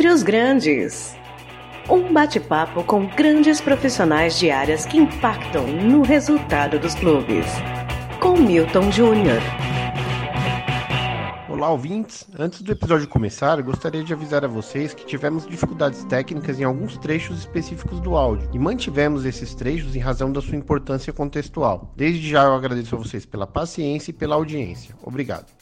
Dentre os Grandes. Um bate-papo com grandes profissionais de áreas que impactam no resultado dos clubes. Com Milton Júnior. Olá, ouvintes! Antes do episódio começar, gostaria de avisar a vocês que tivemos dificuldades técnicas em alguns trechos específicos do áudio e mantivemos esses trechos em razão da sua importância contextual. Desde já eu agradeço a vocês pela paciência e pela audiência. Obrigado.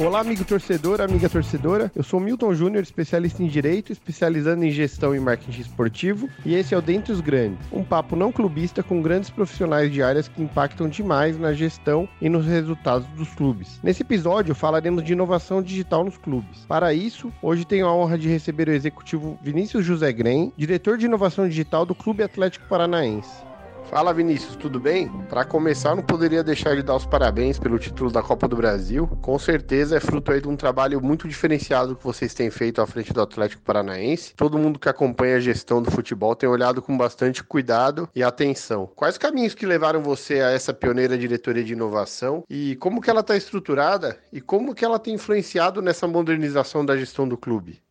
Olá, amigo torcedor, amiga torcedora. Eu sou Milton Júnior, especialista em direito, especializando em gestão e marketing esportivo, e esse é o Dentre os Grandes, um papo não clubista com grandes profissionais de áreas que impactam demais na gestão e nos resultados dos clubes. Nesse episódio falaremos de inovação digital nos clubes. Para isso, hoje tenho a honra de receber o executivo Vinícius José Grem, diretor de inovação digital do Clube Atlético Paranaense. Fala Vinícius, tudo bem? Para começar, não poderia deixar de dar os parabéns pelo título da Copa do Brasil. Com certeza é fruto aí de um trabalho muito diferenciado que vocês têm feito à frente do Atlético Paranaense. Todo mundo que acompanha a gestão do futebol tem olhado com bastante cuidado e atenção. Quais caminhos que levaram você a essa pioneira diretoria de inovação e como que ela está estruturada e como que ela tem influenciado nessa modernização da gestão do clube?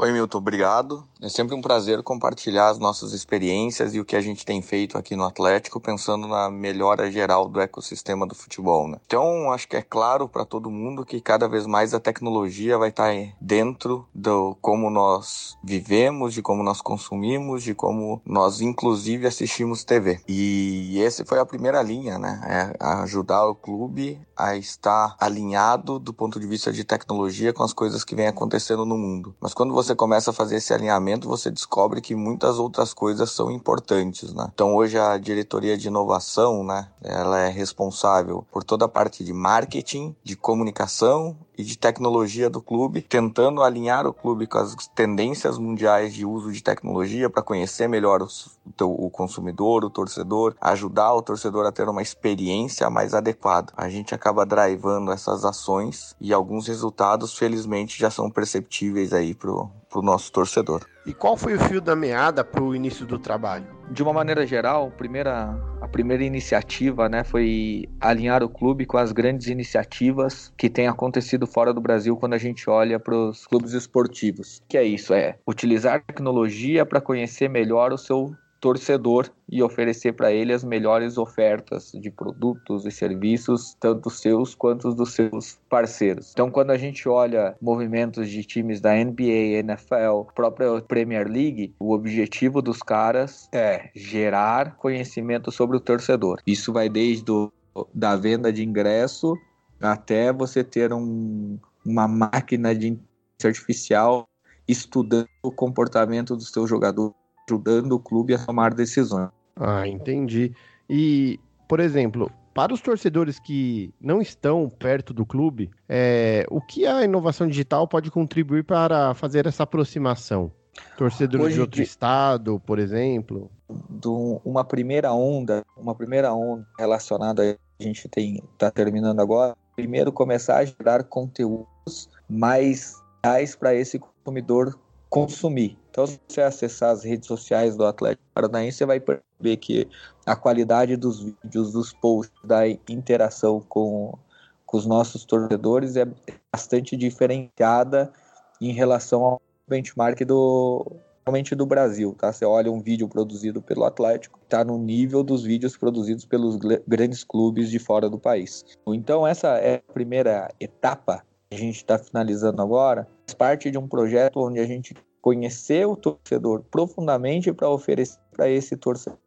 Oi, Milton, obrigado. É sempre um prazer compartilhar as nossas experiências e o que a gente tem feito aqui no Atlético, pensando na melhora geral do ecossistema do futebol. Né? Então, acho que é claro para todo mundo que cada vez mais a tecnologia vai estar tá dentro do como nós vivemos, de como nós consumimos, de como nós, inclusive, assistimos TV. E essa foi a primeira linha, né? É ajudar o clube a estar alinhado do ponto de vista de tecnologia com as coisas que vem acontecendo no mundo. Mas quando você começa a fazer esse alinhamento, você descobre que muitas outras coisas são importantes, né? Então hoje a diretoria de inovação, né, ela é responsável por toda a parte de marketing, de comunicação e de tecnologia do clube, tentando alinhar o clube com as tendências mundiais de uso de tecnologia para conhecer melhor os, o consumidor, o torcedor, ajudar o torcedor a ter uma experiência mais adequada. A gente acaba drivando essas ações e alguns resultados, felizmente, já são perceptíveis aí pro, pro nosso torcedor. E qual foi o fio da meada para o início do trabalho? De uma maneira geral, primeira, a primeira iniciativa né, foi alinhar o clube com as grandes iniciativas que têm acontecido fora do Brasil quando a gente olha para os clubes esportivos. Que é isso? É utilizar tecnologia para conhecer melhor o seu torcedor e oferecer para ele as melhores ofertas de produtos e serviços, tanto seus quanto dos seus parceiros. Então, quando a gente olha movimentos de times da NBA, NFL, própria Premier League, o objetivo dos caras é gerar conhecimento sobre o torcedor. Isso vai desde o, da venda de ingresso até você ter um, uma máquina de inteligência artificial estudando o comportamento do seu jogador ajudando o clube a tomar decisões. Ah, entendi. E, por exemplo, para os torcedores que não estão perto do clube, é, o que a inovação digital pode contribuir para fazer essa aproximação? Torcedores Hoje, de outro estado, por exemplo? Do, uma primeira onda, uma primeira onda relacionada a gente tem está terminando agora. Primeiro começar a gerar conteúdos mais reais para esse consumidor consumir. Então, se você acessar as redes sociais do Atlético Paranaense, você vai perceber que a qualidade dos vídeos, dos posts, da interação com, com os nossos torcedores é bastante diferenciada em relação ao benchmark do realmente do Brasil, tá? Você olha um vídeo produzido pelo Atlético, está no nível dos vídeos produzidos pelos grandes clubes de fora do país. Então essa é a primeira etapa que a gente está finalizando agora, faz parte de um projeto onde a gente conhecer o torcedor profundamente para oferecer para esse torcedor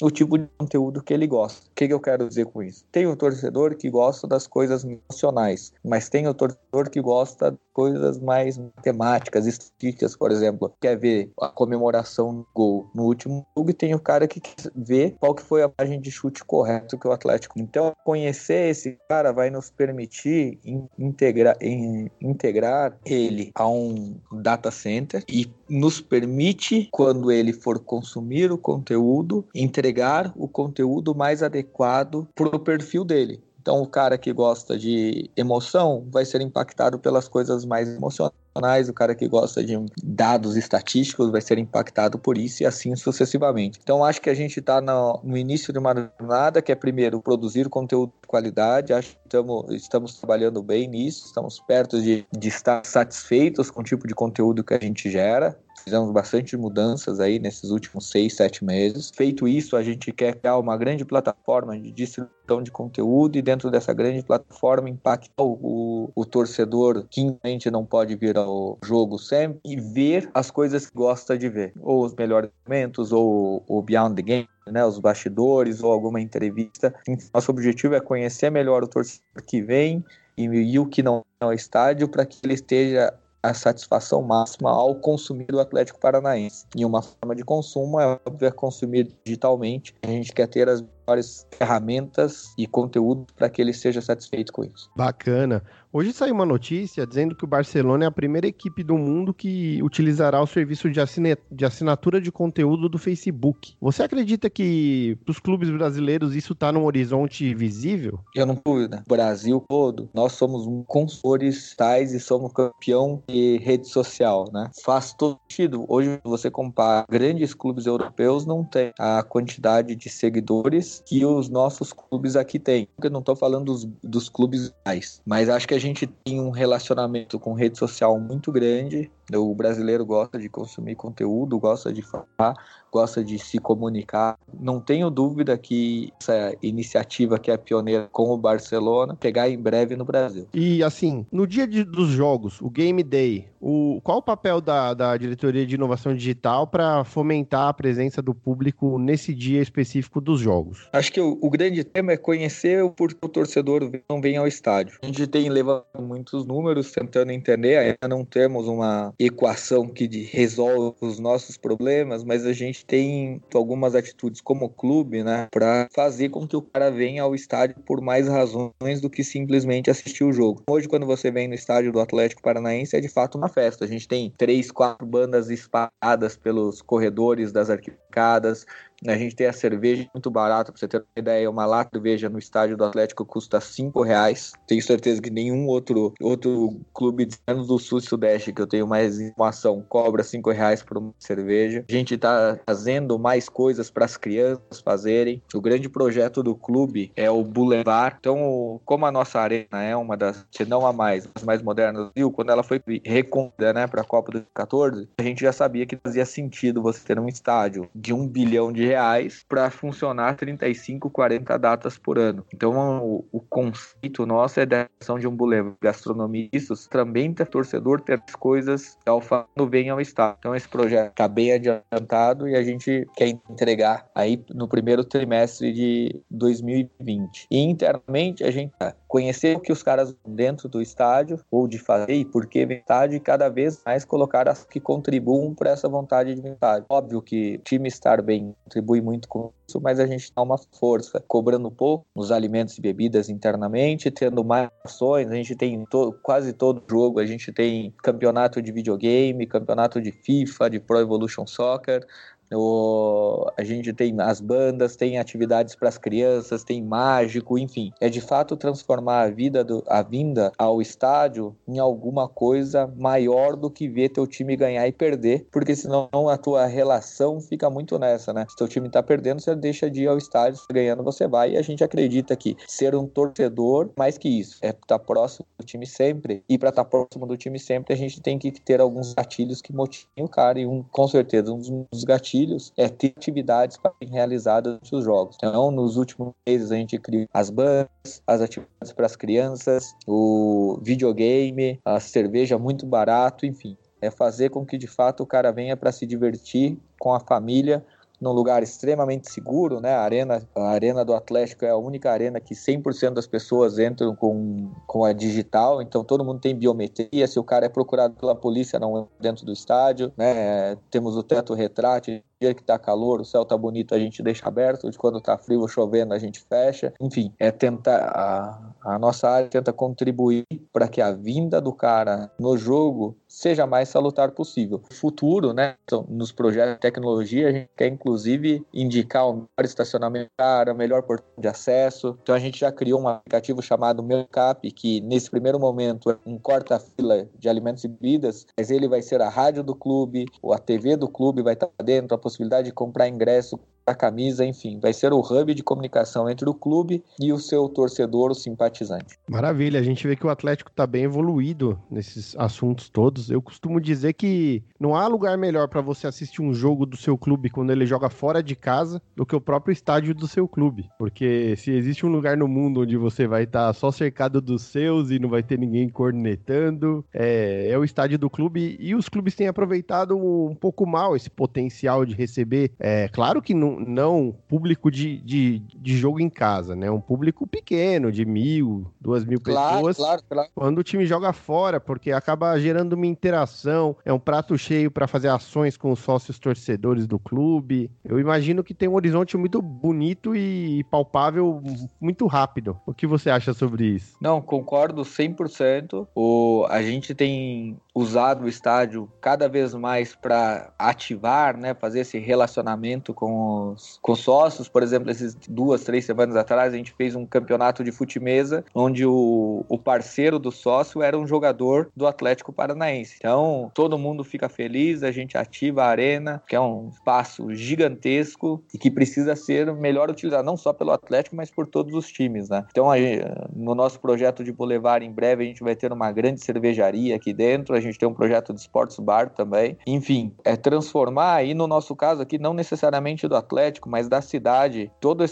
o tipo de conteúdo que ele gosta. O que, que eu quero dizer com isso? Tem o torcedor que gosta das coisas emocionais, mas tem o torcedor que gosta coisas mais matemáticas, estatísticas, por exemplo. Quer ver a comemoração do gol no último jogo e tem o cara que quer ver qual que foi a margem de chute correto que o Atlético. Então, conhecer esse cara vai nos permitir integrar, integrar ele a um data center e nos permite, quando ele for consumir o conteúdo, entregar o conteúdo mais adequado para o perfil dele. Então, o cara que gosta de emoção vai ser impactado pelas coisas mais emocionais, o cara que gosta de dados estatísticos vai ser impactado por isso e assim sucessivamente. Então, acho que a gente está no, no, início de uma jornada que é, primeiro, produzir conteúdo de qualidade. Acho que estamos, estamos trabalhando bem nisso, estamos perto de, de estar satisfeitos com o tipo de conteúdo que a gente gera. Fizemos bastante mudanças aí nesses últimos seis, sete meses. Feito isso, a gente quer criar uma grande plataforma de distribuição de conteúdo e dentro dessa grande plataforma impactar o, o, torcedor que infelizmente não pode vir ao jogo sempre e ver as coisas que gosta de ver, ou os melhores momentos, ou o Beyond the Game, né, os bastidores, ou alguma entrevista. Nosso objetivo é conhecer melhor o torcedor que vem e, e o que não é o estádio para que ele esteja a satisfação máxima ao consumir o Atlético Paranaense. E uma forma de consumo é, óbvio, é consumir digitalmente. A gente quer ter as melhores ferramentas e conteúdo para que ele seja satisfeito com isso. Bacana. Hoje saiu uma notícia dizendo que o Barcelona é a primeira equipe do mundo que utilizará o serviço de, de assinatura de conteúdo do Facebook. Você acredita que para os clubes brasileiros isso está num horizonte visível? Eu não dúvida. Brasil todo, nós somos consumidores tais e somos campeão de rede social, né? Faz todo sentido. Hoje você compara grandes clubes europeus não tem a quantidade de seguidores que os nossos clubes aqui têm. Eu não estou falando dos, dos clubes mais, mas acho que a gente tem um relacionamento com rede social muito grande. O brasileiro gosta de consumir conteúdo, gosta de falar, gosta de se comunicar. Não tenho dúvida que essa iniciativa que é pioneira com o Barcelona pegar em breve no Brasil. E assim, no dia de, dos jogos, o Game Day, o, qual o papel da, da diretoria de inovação digital para fomentar a presença do público nesse dia específico dos jogos? Acho que o, o grande tema é conhecer o porquê o torcedor não vem ao estádio. A gente tem levado muitos números tentando entender, ainda não temos uma equação que resolve os nossos problemas, mas a gente tem algumas atitudes como clube, né, para fazer com que o cara venha ao estádio por mais razões do que simplesmente assistir o jogo. Hoje, quando você vem no estádio do Atlético Paranaense, é de fato uma festa. A gente tem três, quatro bandas espalhadas pelos corredores das arquibancadas, a gente tem a cerveja muito barata, pra você ter uma ideia, uma lata de cerveja no estádio do Atlético custa 5 reais. Tenho certeza que nenhum outro, outro clube de anos do Sul e Sudeste que eu tenho mais informação cobra 5 reais por uma cerveja. A gente tá fazendo mais coisas para as crianças fazerem. O grande projeto do clube é o Boulevard. Então, como a nossa arena é uma das, se não a mais, as mais modernas do Rio, quando ela foi recondida né, para a Copa 2014, a gente já sabia que fazia sentido você ter um estádio de um bilhão de reais para funcionar 35, 40 datas por ano. Então, o, o conceito nosso é da ação de um boulevard gastronomistas também ter torcedor ter as coisas ao quando vem ao estado. Então, esse projeto está bem adiantado e a gente quer entregar aí no primeiro trimestre de 2020. E internamente, a gente tá conhecer o que os caras dentro do estádio ou de fazer e por que estádio e cada vez mais colocar as que contribuam para essa vontade de estádio. Óbvio que time estar bem contribui muito com isso, mas a gente dá uma força, cobrando pouco nos alimentos e bebidas internamente, tendo mais ações. A gente tem to quase todo jogo, a gente tem campeonato de videogame, campeonato de FIFA, de Pro Evolution Soccer. O, a gente tem as bandas, tem atividades para as crianças, tem mágico, enfim. É de fato transformar a vida do, a vinda ao estádio em alguma coisa maior do que ver teu time ganhar e perder, porque senão a tua relação fica muito nessa, né? Se teu time tá perdendo, você deixa de ir ao estádio, se ganhando você vai, e a gente acredita que ser um torcedor, mais que isso, é estar tá próximo do time sempre. E para estar tá próximo do time sempre, a gente tem que ter alguns gatilhos que motivem o cara, e um, com certeza, um dos gatilhos filhos é ter atividades para serem realizadas nos jogos. Então, nos últimos meses, a gente criou as bandas, as atividades para as crianças, o videogame, a cerveja muito barato, enfim. É fazer com que de fato o cara venha para se divertir com a família num lugar extremamente seguro, né? A arena, a arena do Atlético é a única arena que 100% das pessoas entram com, com a digital, então todo mundo tem biometria. Se o cara é procurado pela polícia, não entra dentro do estádio, né? Temos o teto retrátil, dia que tá calor, o céu tá bonito, a gente deixa aberto, de quando tá frio ou chovendo, a gente fecha. Enfim, é tentar a, a nossa área tenta contribuir para que a vinda do cara no jogo seja mais salutar possível. No futuro, né, então, nos projetos de tecnologia, a gente quer inclusive indicar o melhor estacionamento cara, melhor portão de acesso. Então a gente já criou um aplicativo chamado Cap, que nesse primeiro momento é um corta-fila de alimentos e bebidas, mas ele vai ser a rádio do clube, ou a TV do clube vai estar dentro, a possibilidade de comprar ingresso a camisa, enfim, vai ser o hub de comunicação entre o clube e o seu torcedor, o simpatizante. Maravilha, a gente vê que o Atlético está bem evoluído nesses assuntos todos. Eu costumo dizer que não há lugar melhor para você assistir um jogo do seu clube quando ele joga fora de casa do que o próprio estádio do seu clube, porque se existe um lugar no mundo onde você vai estar tá só cercado dos seus e não vai ter ninguém cornetando, é, é o estádio do clube e os clubes têm aproveitado um pouco mal esse potencial de receber. É claro que não não público de, de, de jogo em casa, né? Um público pequeno, de mil, duas mil claro, pessoas. Claro, claro. Quando o time joga fora, porque acaba gerando uma interação, é um prato cheio para fazer ações com os sócios torcedores do clube. Eu imagino que tem um horizonte muito bonito e palpável muito rápido. O que você acha sobre isso? Não, concordo 100%. O, a gente tem usado o estádio cada vez mais para ativar, né, fazer esse relacionamento com os, com sócios. Por exemplo, esses duas, três semanas atrás, a gente fez um campeonato de fute-mesa, onde o, o parceiro do sócio era um jogador do Atlético Paranaense. Então, todo mundo fica feliz, a gente ativa a arena, que é um espaço gigantesco e que precisa ser melhor utilizado, não só pelo Atlético, mas por todos os times, né? Então, a, no nosso projeto de Boulevard, em breve, a gente vai ter uma grande cervejaria aqui dentro, a gente tem um projeto de sports bar também. Enfim, é transformar aí, no nosso caso aqui, não necessariamente do Atlético, mas da cidade, toda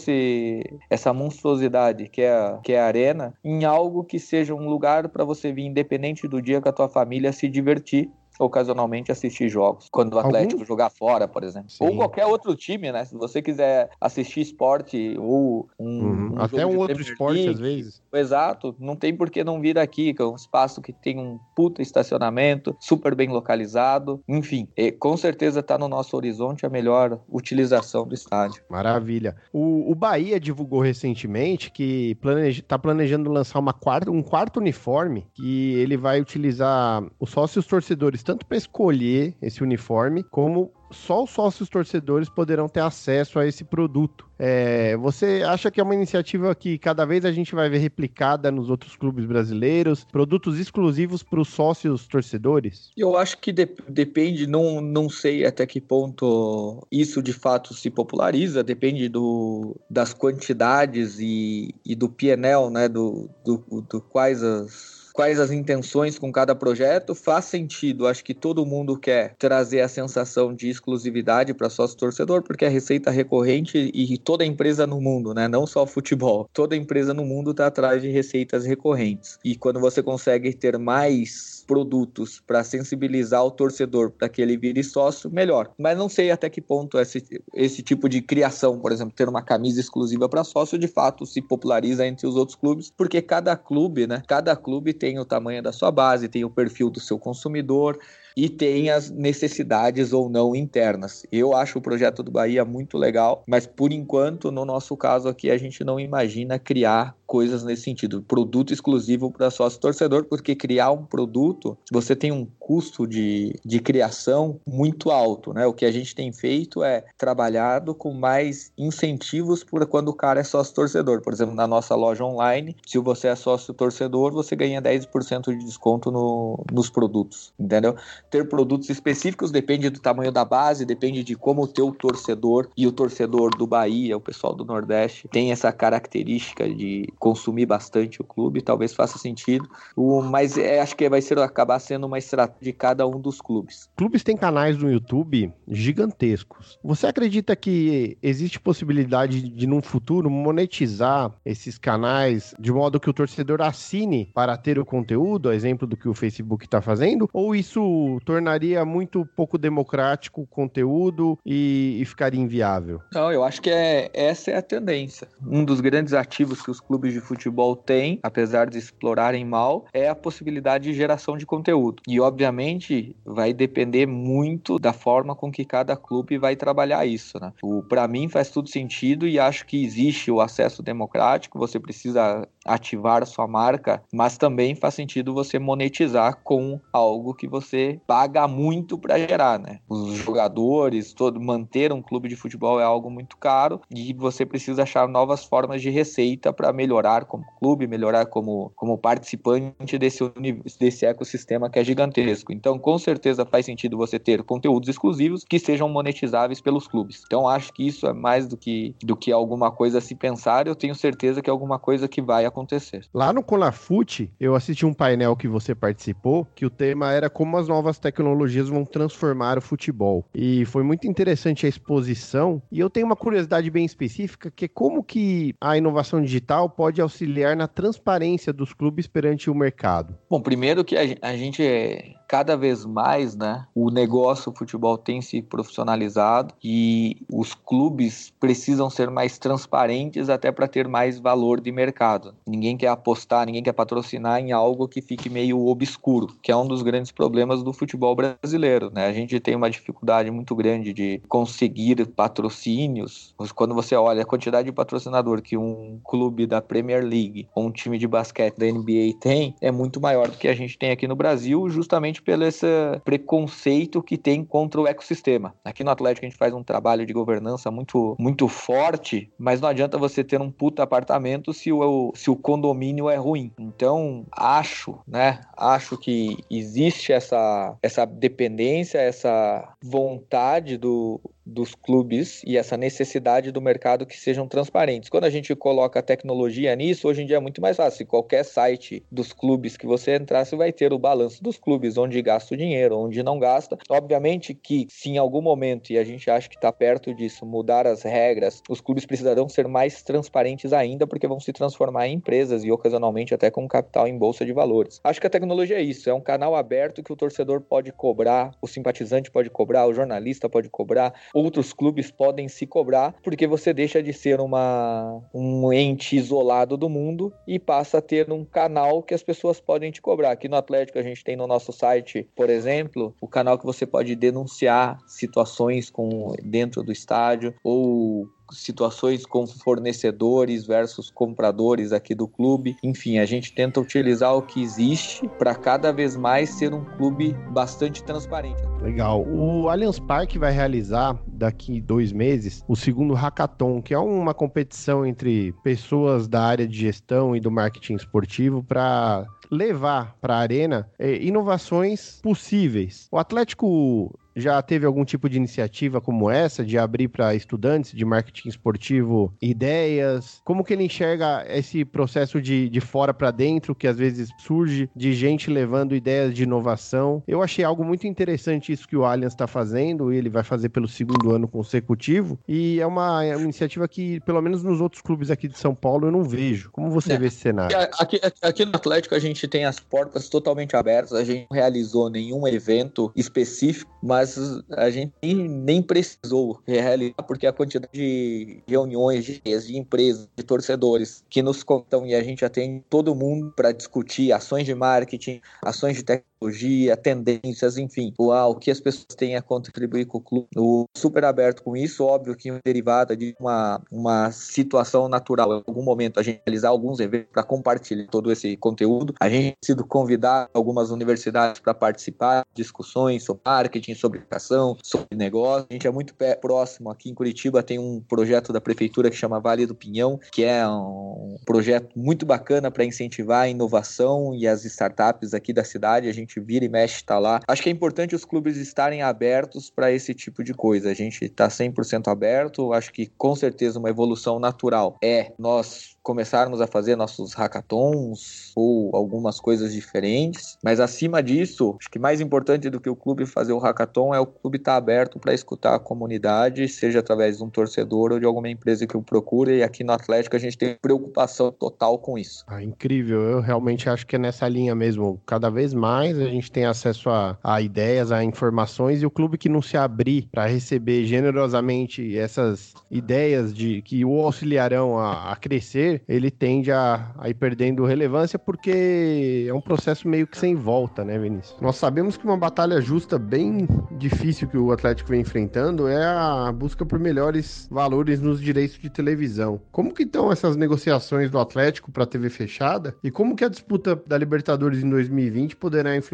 essa monstruosidade que é, que é a arena, em algo que seja um lugar para você vir independente do dia com a tua família se divertir ocasionalmente assistir jogos. Quando o Atlético Algum? jogar fora, por exemplo. Sim. Ou qualquer outro time, né? Se você quiser assistir esporte ou um. Uhum. um Até um outro esporte, às vezes. Exato. Não tem por que não vir aqui, que é um espaço que tem um puta estacionamento, super bem localizado. Enfim, com certeza está no nosso horizonte a melhor utilização do estádio. Maravilha. O, o Bahia divulgou recentemente que planeja, tá planejando lançar uma quarta, um quarto uniforme que ele vai utilizar os sócios torcedores tanto para escolher esse uniforme, como só os sócios torcedores poderão ter acesso a esse produto. É, você acha que é uma iniciativa que cada vez a gente vai ver replicada nos outros clubes brasileiros? Produtos exclusivos para os sócios torcedores? Eu acho que de, depende, não, não sei até que ponto isso de fato se populariza, depende do, das quantidades e, e do PNL, né, do, do, do quais as quais as intenções com cada projeto, faz sentido. Acho que todo mundo quer trazer a sensação de exclusividade para sócio torcedor, porque é receita recorrente e toda empresa no mundo, né? Não só futebol, toda empresa no mundo está atrás de receitas recorrentes. E quando você consegue ter mais produtos para sensibilizar o torcedor para que ele vire sócio, melhor. Mas não sei até que ponto esse, esse tipo de criação, por exemplo, ter uma camisa exclusiva para sócio, de fato se populariza entre os outros clubes, porque cada clube, né? Cada clube tem o tamanho da sua base, tem o perfil do seu consumidor e tem as necessidades ou não internas. Eu acho o projeto do Bahia muito legal, mas por enquanto, no nosso caso aqui, a gente não imagina criar coisas nesse sentido, produto exclusivo para sócio torcedor, porque criar um produto, você tem um custo de, de criação muito alto, né? O que a gente tem feito é trabalhado com mais incentivos para quando o cara é sócio torcedor. Por exemplo, na nossa loja online, se você é sócio torcedor, você ganha 10% de desconto no, nos produtos, entendeu? Ter produtos específicos, depende do tamanho da base, depende de como o teu torcedor e o torcedor do Bahia, o pessoal do Nordeste, tem essa característica de consumir bastante o clube, talvez faça sentido. O, mas é, acho que vai ser acabar sendo uma estratégia de cada um dos clubes. Clubes têm canais no YouTube gigantescos. Você acredita que existe possibilidade de, num futuro, monetizar esses canais de modo que o torcedor assine para ter o conteúdo, a exemplo do que o Facebook está fazendo? Ou isso tornaria muito pouco democrático o conteúdo e, e ficaria inviável? Não, eu acho que é, essa é a tendência. Um dos grandes ativos que os clubes de futebol têm, apesar de explorarem mal, é a possibilidade de geração de conteúdo. E, obviamente, vai depender muito da forma com que cada clube vai trabalhar isso. Né? Para mim, faz tudo sentido e acho que existe o acesso democrático, você precisa ativar sua marca, mas também faz sentido você monetizar com algo que você paga muito para gerar, né? Os jogadores, todo manter um clube de futebol é algo muito caro e você precisa achar novas formas de receita para melhorar como clube, melhorar como, como participante desse, desse ecossistema que é gigantesco. Então, com certeza faz sentido você ter conteúdos exclusivos que sejam monetizáveis pelos clubes. Então, acho que isso é mais do que, do que alguma coisa a se pensar. Eu tenho certeza que é alguma coisa que vai acontecer. Lá no Colafute, eu assisti um painel que você participou, que o tema era como as novas tecnologias vão transformar o futebol. E foi muito interessante a exposição. E eu tenho uma curiosidade bem específica, que é como que a inovação digital pode auxiliar na transparência dos clubes perante o mercado. Bom, primeiro que a gente é cada vez mais, né, o negócio o futebol tem se profissionalizado e os clubes precisam ser mais transparentes até para ter mais valor de mercado. Ninguém quer apostar, ninguém quer patrocinar em algo que fique meio obscuro, que é um dos grandes problemas do futebol brasileiro, né? A gente tem uma dificuldade muito grande de conseguir patrocínios. Quando você olha a quantidade de patrocinador que um clube da Premier League ou um time de basquete da NBA tem, é muito maior do que a gente tem aqui no Brasil, justamente pelo esse preconceito que tem contra o ecossistema. Aqui no Atlético a gente faz um trabalho de governança muito, muito forte, mas não adianta você ter um puta apartamento se o, se o condomínio é ruim. Então, acho, né? Acho que existe essa, essa dependência, essa vontade do, dos clubes e essa necessidade do mercado que sejam transparentes. Quando a gente coloca tecnologia nisso, hoje em dia é muito mais fácil. Qualquer site dos clubes que você entrar, você vai ter o balanço dos clubes, onde gasta o dinheiro, onde não gasta. Obviamente que se em algum momento, e a gente acha que está perto disso, mudar as regras, os clubes precisarão ser mais transparentes ainda, porque vão se transformar em empresas e ocasionalmente até com capital em bolsa de valores. Acho que a tecnologia é isso, é um canal aberto que o torcedor pode cobrar, o simpatizante pode cobrar, o jornalista pode cobrar, outros clubes podem se cobrar, porque você deixa de ser uma, um ente isolado do mundo e passa a ter um canal que as pessoas podem te cobrar. Aqui no Atlético, a gente tem no nosso site, por exemplo, o canal que você pode denunciar situações com, dentro do estádio ou situações com fornecedores versus compradores aqui do clube. Enfim, a gente tenta utilizar o que existe para cada vez mais ser um clube bastante transparente. Legal. O Allianz Parque vai realizar daqui dois meses o segundo Hackathon, que é uma competição entre pessoas da área de gestão e do marketing esportivo para levar para a arena é, inovações possíveis. O Atlético já teve algum tipo de iniciativa como essa, de abrir para estudantes de marketing esportivo ideias? Como que ele enxerga esse processo de, de fora para dentro, que às vezes surge de gente levando ideias de inovação? Eu achei algo muito interessante isso que o Allianz está fazendo, e ele vai fazer pelo segundo ano consecutivo, e é uma, é uma, iniciativa que, pelo menos nos outros clubes aqui de São Paulo, eu não vejo. Como você é. vê esse cenário? Aqui, aqui no Atlético a gente tem as portas totalmente abertas, a gente não realizou nenhum evento específico, mas mas a gente nem precisou realizar, porque a quantidade de reuniões de, de empresas, de torcedores que nos contam e a gente atende todo mundo para discutir ações de marketing, ações de tecnologia tecnologia, tendências, enfim, o, que as pessoas têm a contribuir com o clube. O super aberto com isso, óbvio que derivada de uma, uma situação natural. Em algum momento a gente realizar alguns eventos para compartilhar todo esse conteúdo. A gente tem sido convidar algumas universidades para participar de discussões sobre marketing, sobre educação, sobre negócio. A gente é muito próximo aqui em Curitiba, tem um projeto da prefeitura que chama Vale do Pinhão, que é um projeto muito bacana para incentivar a inovação e as startups aqui da cidade. A gente gente vira e mexe está lá. Acho que é importante os clubes estarem abertos para esse tipo de coisa. A gente está 100% aberto. Acho que com certeza uma evolução natural é nós começarmos a fazer nossos hackathons ou algumas coisas diferentes. Mas acima disso, acho que mais importante do que o clube fazer o hackathon é o clube estar tá aberto para escutar a comunidade, seja através de um torcedor ou de alguma empresa que o procure. E aqui no Atlético a gente tem preocupação total com isso. Ah, incrível. Eu realmente acho que é nessa linha mesmo. Cada vez mais a gente tem acesso a, a ideias, a informações e o clube que não se abrir para receber generosamente essas ideias de que o auxiliarão a, a crescer ele tende a, a ir perdendo relevância porque é um processo meio que sem volta, né, Vinícius? Nós sabemos que uma batalha justa bem difícil que o Atlético vem enfrentando é a busca por melhores valores nos direitos de televisão. Como que estão essas negociações do Atlético para TV fechada e como que a disputa da Libertadores em 2020 poderá influenciar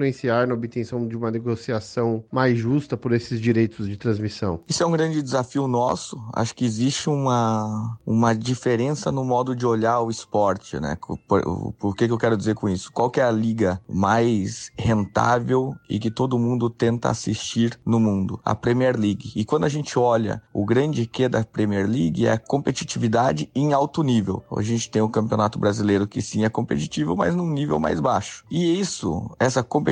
na obtenção de uma negociação mais justa por esses direitos de transmissão? Isso é um grande desafio nosso. Acho que existe uma, uma diferença no modo de olhar o esporte, né? Por, por que, que eu quero dizer com isso? Qual que é a liga mais rentável e que todo mundo tenta assistir no mundo? A Premier League. E quando a gente olha o grande que da Premier League é a competitividade em alto nível. Hoje a gente tem o Campeonato Brasileiro que sim é competitivo, mas num nível mais baixo. E isso, essa competitividade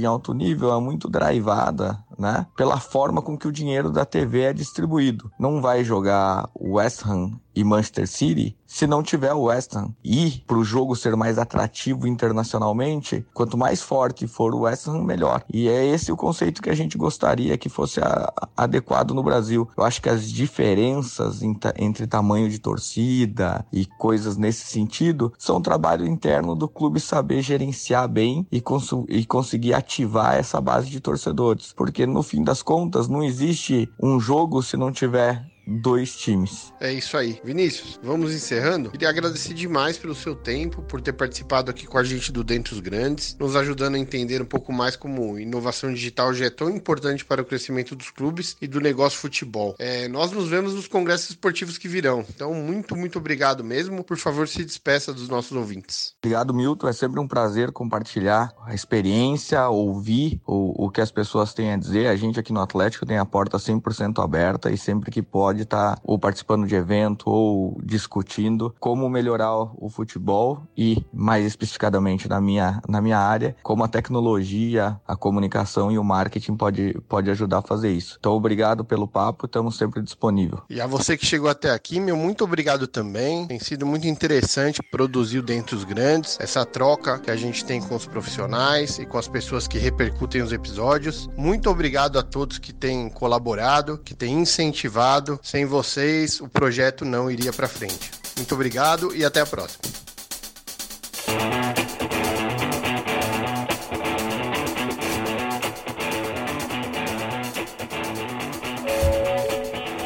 em alto nível é muito drivada, né, pela forma com que o dinheiro da TV é distribuído. Não vai jogar West Ham e Manchester City se não tiver o West Ham. E para o jogo ser mais atrativo internacionalmente, quanto mais forte for o West Ham, melhor. E é esse o conceito que a gente gostaria que fosse a, adequado no Brasil. Eu acho que as diferenças entre tamanho de torcida e coisas nesse sentido são um trabalho interno do clube saber gerenciar bem e, e conseguir ativar essa base de torcedores. Porque no fim das contas, não existe um jogo se não tiver dois times. É isso aí. Vinícius, vamos encerrando. Queria agradecer demais pelo seu tempo, por ter participado aqui com a gente do Dentro os Grandes, nos ajudando a entender um pouco mais como inovação digital já é tão importante para o crescimento dos clubes e do negócio futebol. É, nós nos vemos nos congressos esportivos que virão. Então, muito, muito obrigado mesmo. Por favor, se despeça dos nossos ouvintes. Obrigado, Milton. É sempre um prazer compartilhar a experiência, ouvir o, o que as pessoas têm a dizer. A gente aqui no Atlético tem a porta 100% aberta e sempre que pode pode estar ou participando de evento ou discutindo como melhorar o futebol e, mais especificadamente na minha, na minha área, como a tecnologia, a comunicação e o marketing pode, pode ajudar a fazer isso. Então, obrigado pelo papo, estamos sempre disponível. E a você que chegou até aqui, meu muito obrigado também. Tem sido muito interessante produzir dentro dos grandes, essa troca que a gente tem com os profissionais e com as pessoas que repercutem os episódios. Muito obrigado a todos que têm colaborado, que têm incentivado sem vocês, o projeto não iria para frente. Muito obrigado e até a próxima.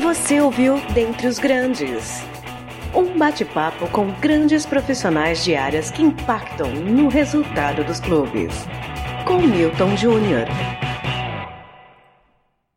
Você ouviu Dentre os Grandes. Um bate-papo com grandes profissionais de áreas que impactam no resultado dos clubes. Com Milton Júnior.